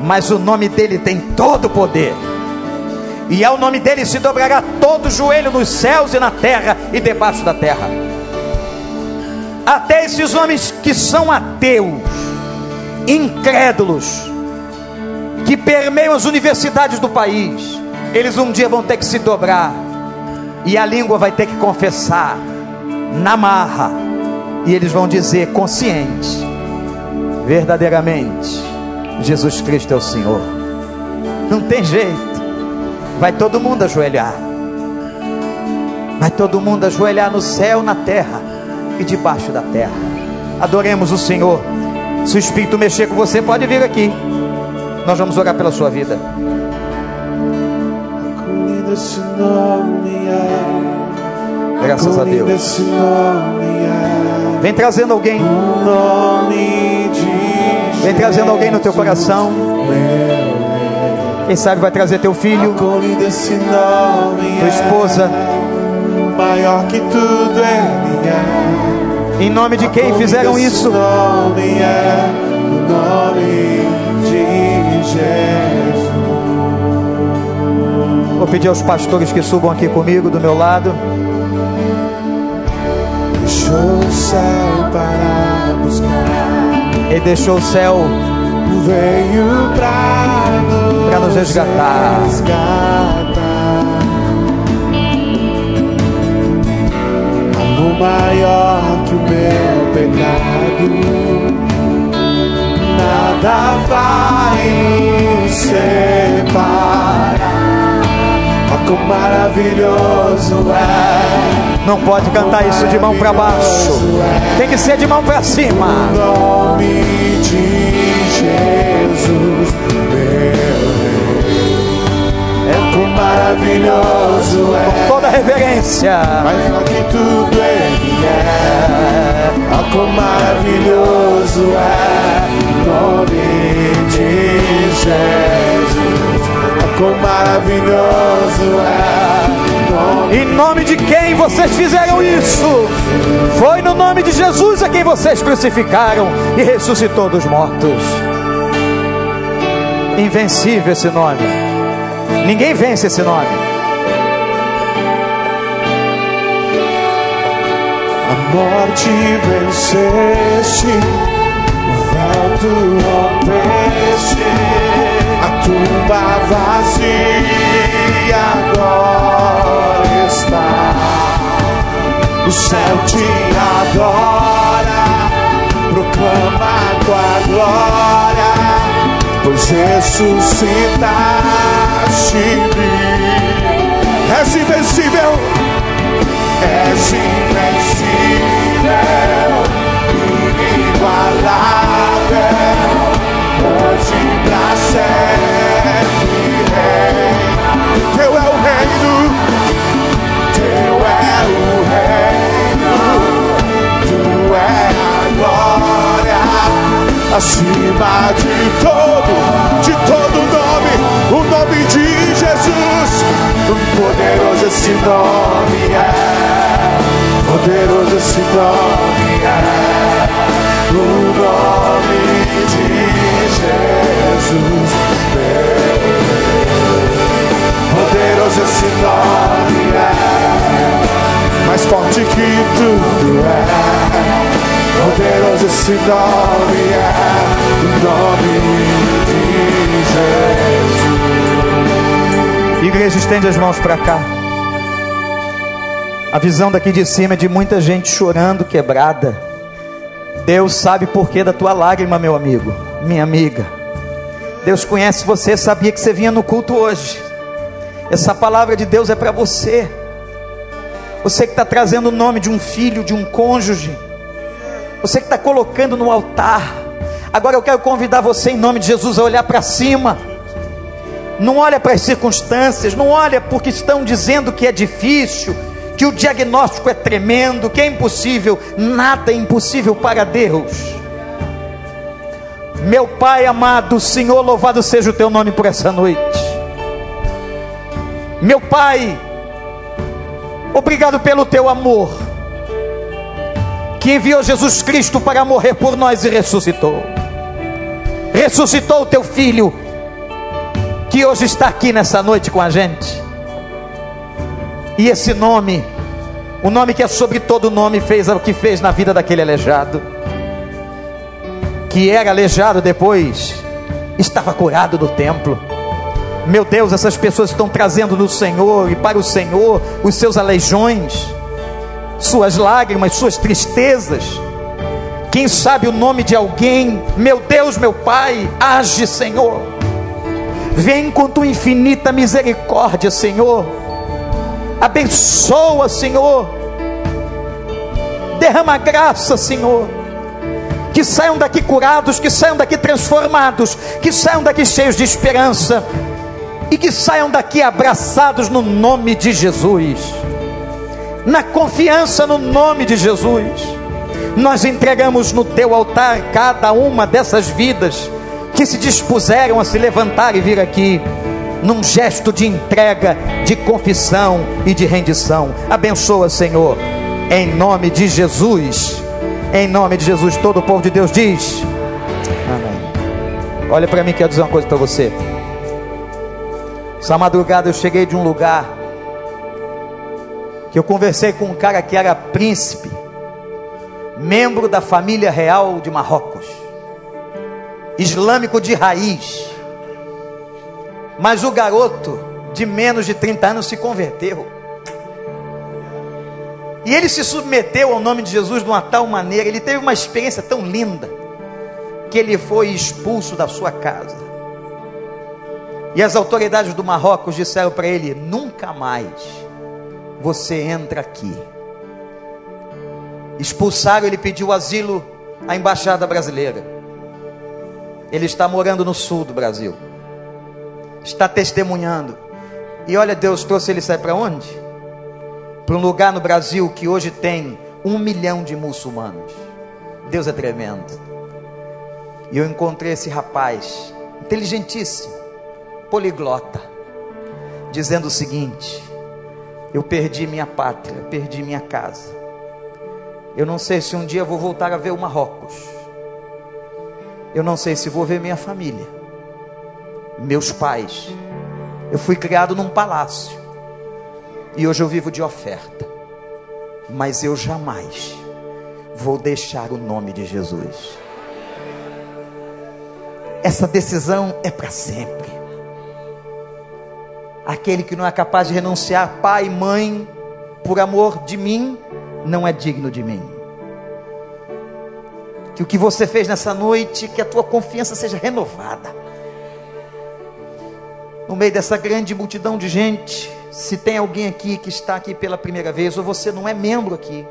mas o nome dele tem todo o poder e ao nome dele se dobrará todo joelho nos céus e na terra e debaixo da terra. Até esses homens que são ateus, incrédulos, que permeiam as universidades do país, eles um dia vão ter que se dobrar, e a língua vai ter que confessar, na marra, e eles vão dizer consciente, verdadeiramente, Jesus Cristo é o Senhor. Não tem jeito. Vai todo mundo ajoelhar. Vai todo mundo ajoelhar no céu, na terra e debaixo da terra. Adoremos o Senhor. Se o Espírito mexer com você, pode vir aqui. Nós vamos orar pela sua vida. Graças a Deus. Vem trazendo alguém. Vem trazendo alguém no teu coração. Quem sabe vai trazer teu filho, tua esposa. Maior que tudo é. Em nome de quem fizeram isso? Nome é nome de Jesus. Vou pedir aos pastores que subam aqui comigo do meu lado. Deixou o céu para buscar. Ele deixou o céu veio para nos, pra nos resgatar. resgatar. Amor maior que o meu pecado, nada vai separar. Ó, quão maravilhoso é. Não pode cantar isso de mão para baixo. Tem que ser de mão para cima. O nome de Jesus, meu. É quão maravilhoso é. Com toda reverência. Maior que tudo ele é. Ó, quão maravilhoso é. O nome de Jesus. Quão maravilhoso é. Em nome de quem vocês fizeram isso? Foi no nome de Jesus a quem vocês crucificaram e ressuscitou dos mortos. Invencível esse nome. Ninguém vence esse nome. A morte venceste, o véu tu rompeste, a tumba vazia agora está. O céu te adora, proclama tua glória, pois ressuscitaste. És invencível és invencível, inigualável, acima de todo, de todo nome, o nome de Jesus. Poderoso esse nome é, poderoso esse nome é, o nome de Jesus. Poderoso esse nome é. que tudo é. Poderoso esse nome é, o nome de Jesus. Igreja, estende as mãos para cá. A visão daqui de cima é de muita gente chorando, quebrada. Deus sabe por que da tua lágrima, meu amigo, minha amiga. Deus conhece você, sabia que você vinha no culto hoje. Essa palavra de Deus é para você. Você que está trazendo o nome de um filho, de um cônjuge. Você que está colocando no altar. Agora eu quero convidar você, em nome de Jesus, a olhar para cima. Não olha para as circunstâncias, não olha porque estão dizendo que é difícil, que o diagnóstico é tremendo, que é impossível. Nada é impossível para Deus. Meu Pai amado, Senhor, louvado seja o teu nome por essa noite. Meu Pai, obrigado pelo teu amor, que enviou Jesus Cristo para morrer por nós e ressuscitou. Ressuscitou o teu filho, que hoje está aqui nessa noite com a gente. E esse nome, o nome que é sobre todo nome, fez o que fez na vida daquele aleijado que era aleijado depois, estava curado do templo. Meu Deus, essas pessoas estão trazendo no Senhor e para o Senhor os seus aleijões, suas lágrimas, suas tristezas. Quem sabe o nome de alguém, meu Deus, meu Pai, age, Senhor. Vem com tua infinita misericórdia, Senhor. Abençoa, Senhor. Derrama graça, Senhor que saiam daqui curados, que saiam daqui transformados, que saiam daqui cheios de esperança e que saiam daqui abraçados no nome de Jesus, na confiança no nome de Jesus. Nós entregamos no teu altar cada uma dessas vidas que se dispuseram a se levantar e vir aqui num gesto de entrega, de confissão e de rendição. Abençoa, Senhor, em nome de Jesus. Em nome de Jesus, todo o povo de Deus diz: Amém. Olha para mim, quero dizer uma coisa para você. Essa madrugada eu cheguei de um lugar que eu conversei com um cara que era príncipe, membro da família real de Marrocos, islâmico de raiz. Mas o garoto de menos de 30 anos se converteu. E ele se submeteu ao nome de Jesus de uma tal maneira, ele teve uma experiência tão linda, que ele foi expulso da sua casa. E as autoridades do Marrocos disseram para ele: nunca mais você entra aqui. Expulsaram, ele pediu asilo à embaixada brasileira. Ele está morando no sul do Brasil, está testemunhando. E olha, Deus trouxe ele sai para onde? para um lugar no Brasil que hoje tem um milhão de muçulmanos. Deus é tremendo. E eu encontrei esse rapaz, inteligentíssimo, poliglota, dizendo o seguinte: Eu perdi minha pátria, perdi minha casa. Eu não sei se um dia vou voltar a ver o Marrocos. Eu não sei se vou ver minha família, meus pais. Eu fui criado num palácio. E hoje eu vivo de oferta. Mas eu jamais vou deixar o nome de Jesus. Essa decisão é para sempre. Aquele que não é capaz de renunciar pai e mãe por amor de mim, não é digno de mim. Que o que você fez nessa noite, que a tua confiança seja renovada. No meio dessa grande multidão de gente, se tem alguém aqui que está aqui pela primeira vez, ou você não é membro aqui,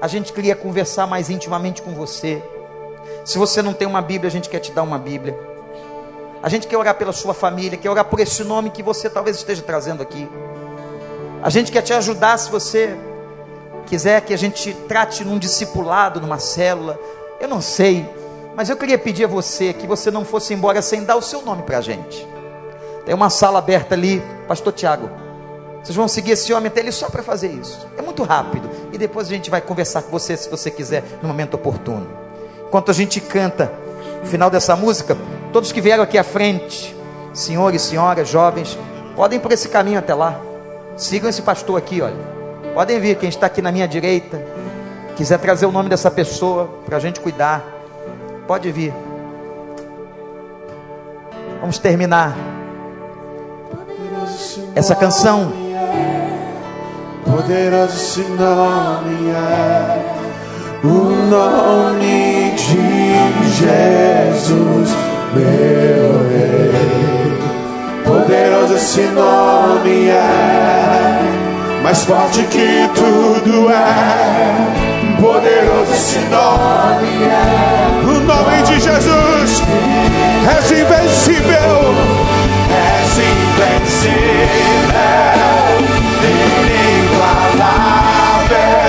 a gente queria conversar mais intimamente com você. Se você não tem uma Bíblia, a gente quer te dar uma Bíblia. A gente quer orar pela sua família, quer orar por esse nome que você talvez esteja trazendo aqui. A gente quer te ajudar se você quiser que a gente trate num discipulado, numa célula. Eu não sei, mas eu queria pedir a você que você não fosse embora sem dar o seu nome para a gente. Tem uma sala aberta ali, Pastor Tiago. Vocês vão seguir esse homem até ele só para fazer isso. É muito rápido. E depois a gente vai conversar com você, se você quiser, no momento oportuno. Enquanto a gente canta o final dessa música, todos que vieram aqui à frente, senhores, senhoras, jovens, podem ir por esse caminho até lá. Sigam esse pastor aqui, olha. Podem vir, quem está aqui na minha direita, quiser trazer o nome dessa pessoa para a gente cuidar, pode vir. Vamos terminar essa canção. Poderoso nome é o nome de Jesus, meu Rei. Poderoso esse nome é, mais forte que tudo é. Poderoso esse nome é, O nome de Jesus é invencível. és invencível, inigualável,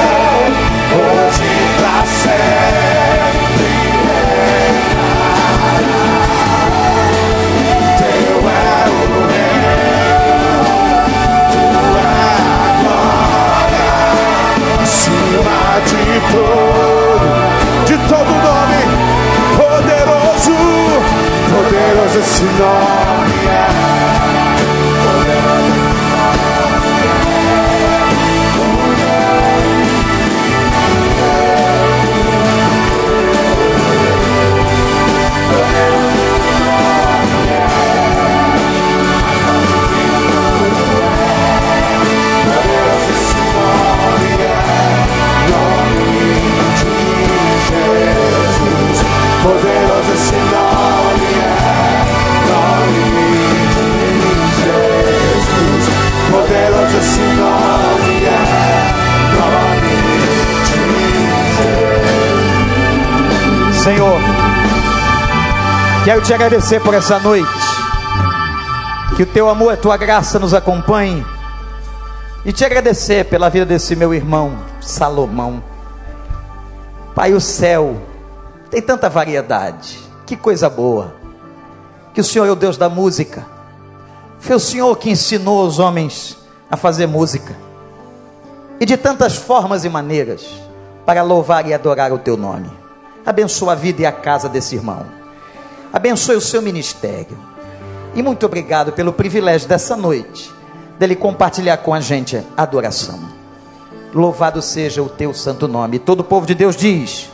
te agradecer por essa noite. Que o teu amor e a tua graça nos acompanhe. E te agradecer pela vida desse meu irmão, Salomão. Pai, o céu tem tanta variedade. Que coisa boa. Que o Senhor é o Deus da música. Foi o Senhor que ensinou os homens a fazer música. E de tantas formas e maneiras para louvar e adorar o teu nome. Abençoa a vida e a casa desse irmão. Abençoe o seu ministério. E muito obrigado pelo privilégio dessa noite dele compartilhar com a gente a adoração. Louvado seja o teu santo nome. Todo o povo de Deus diz: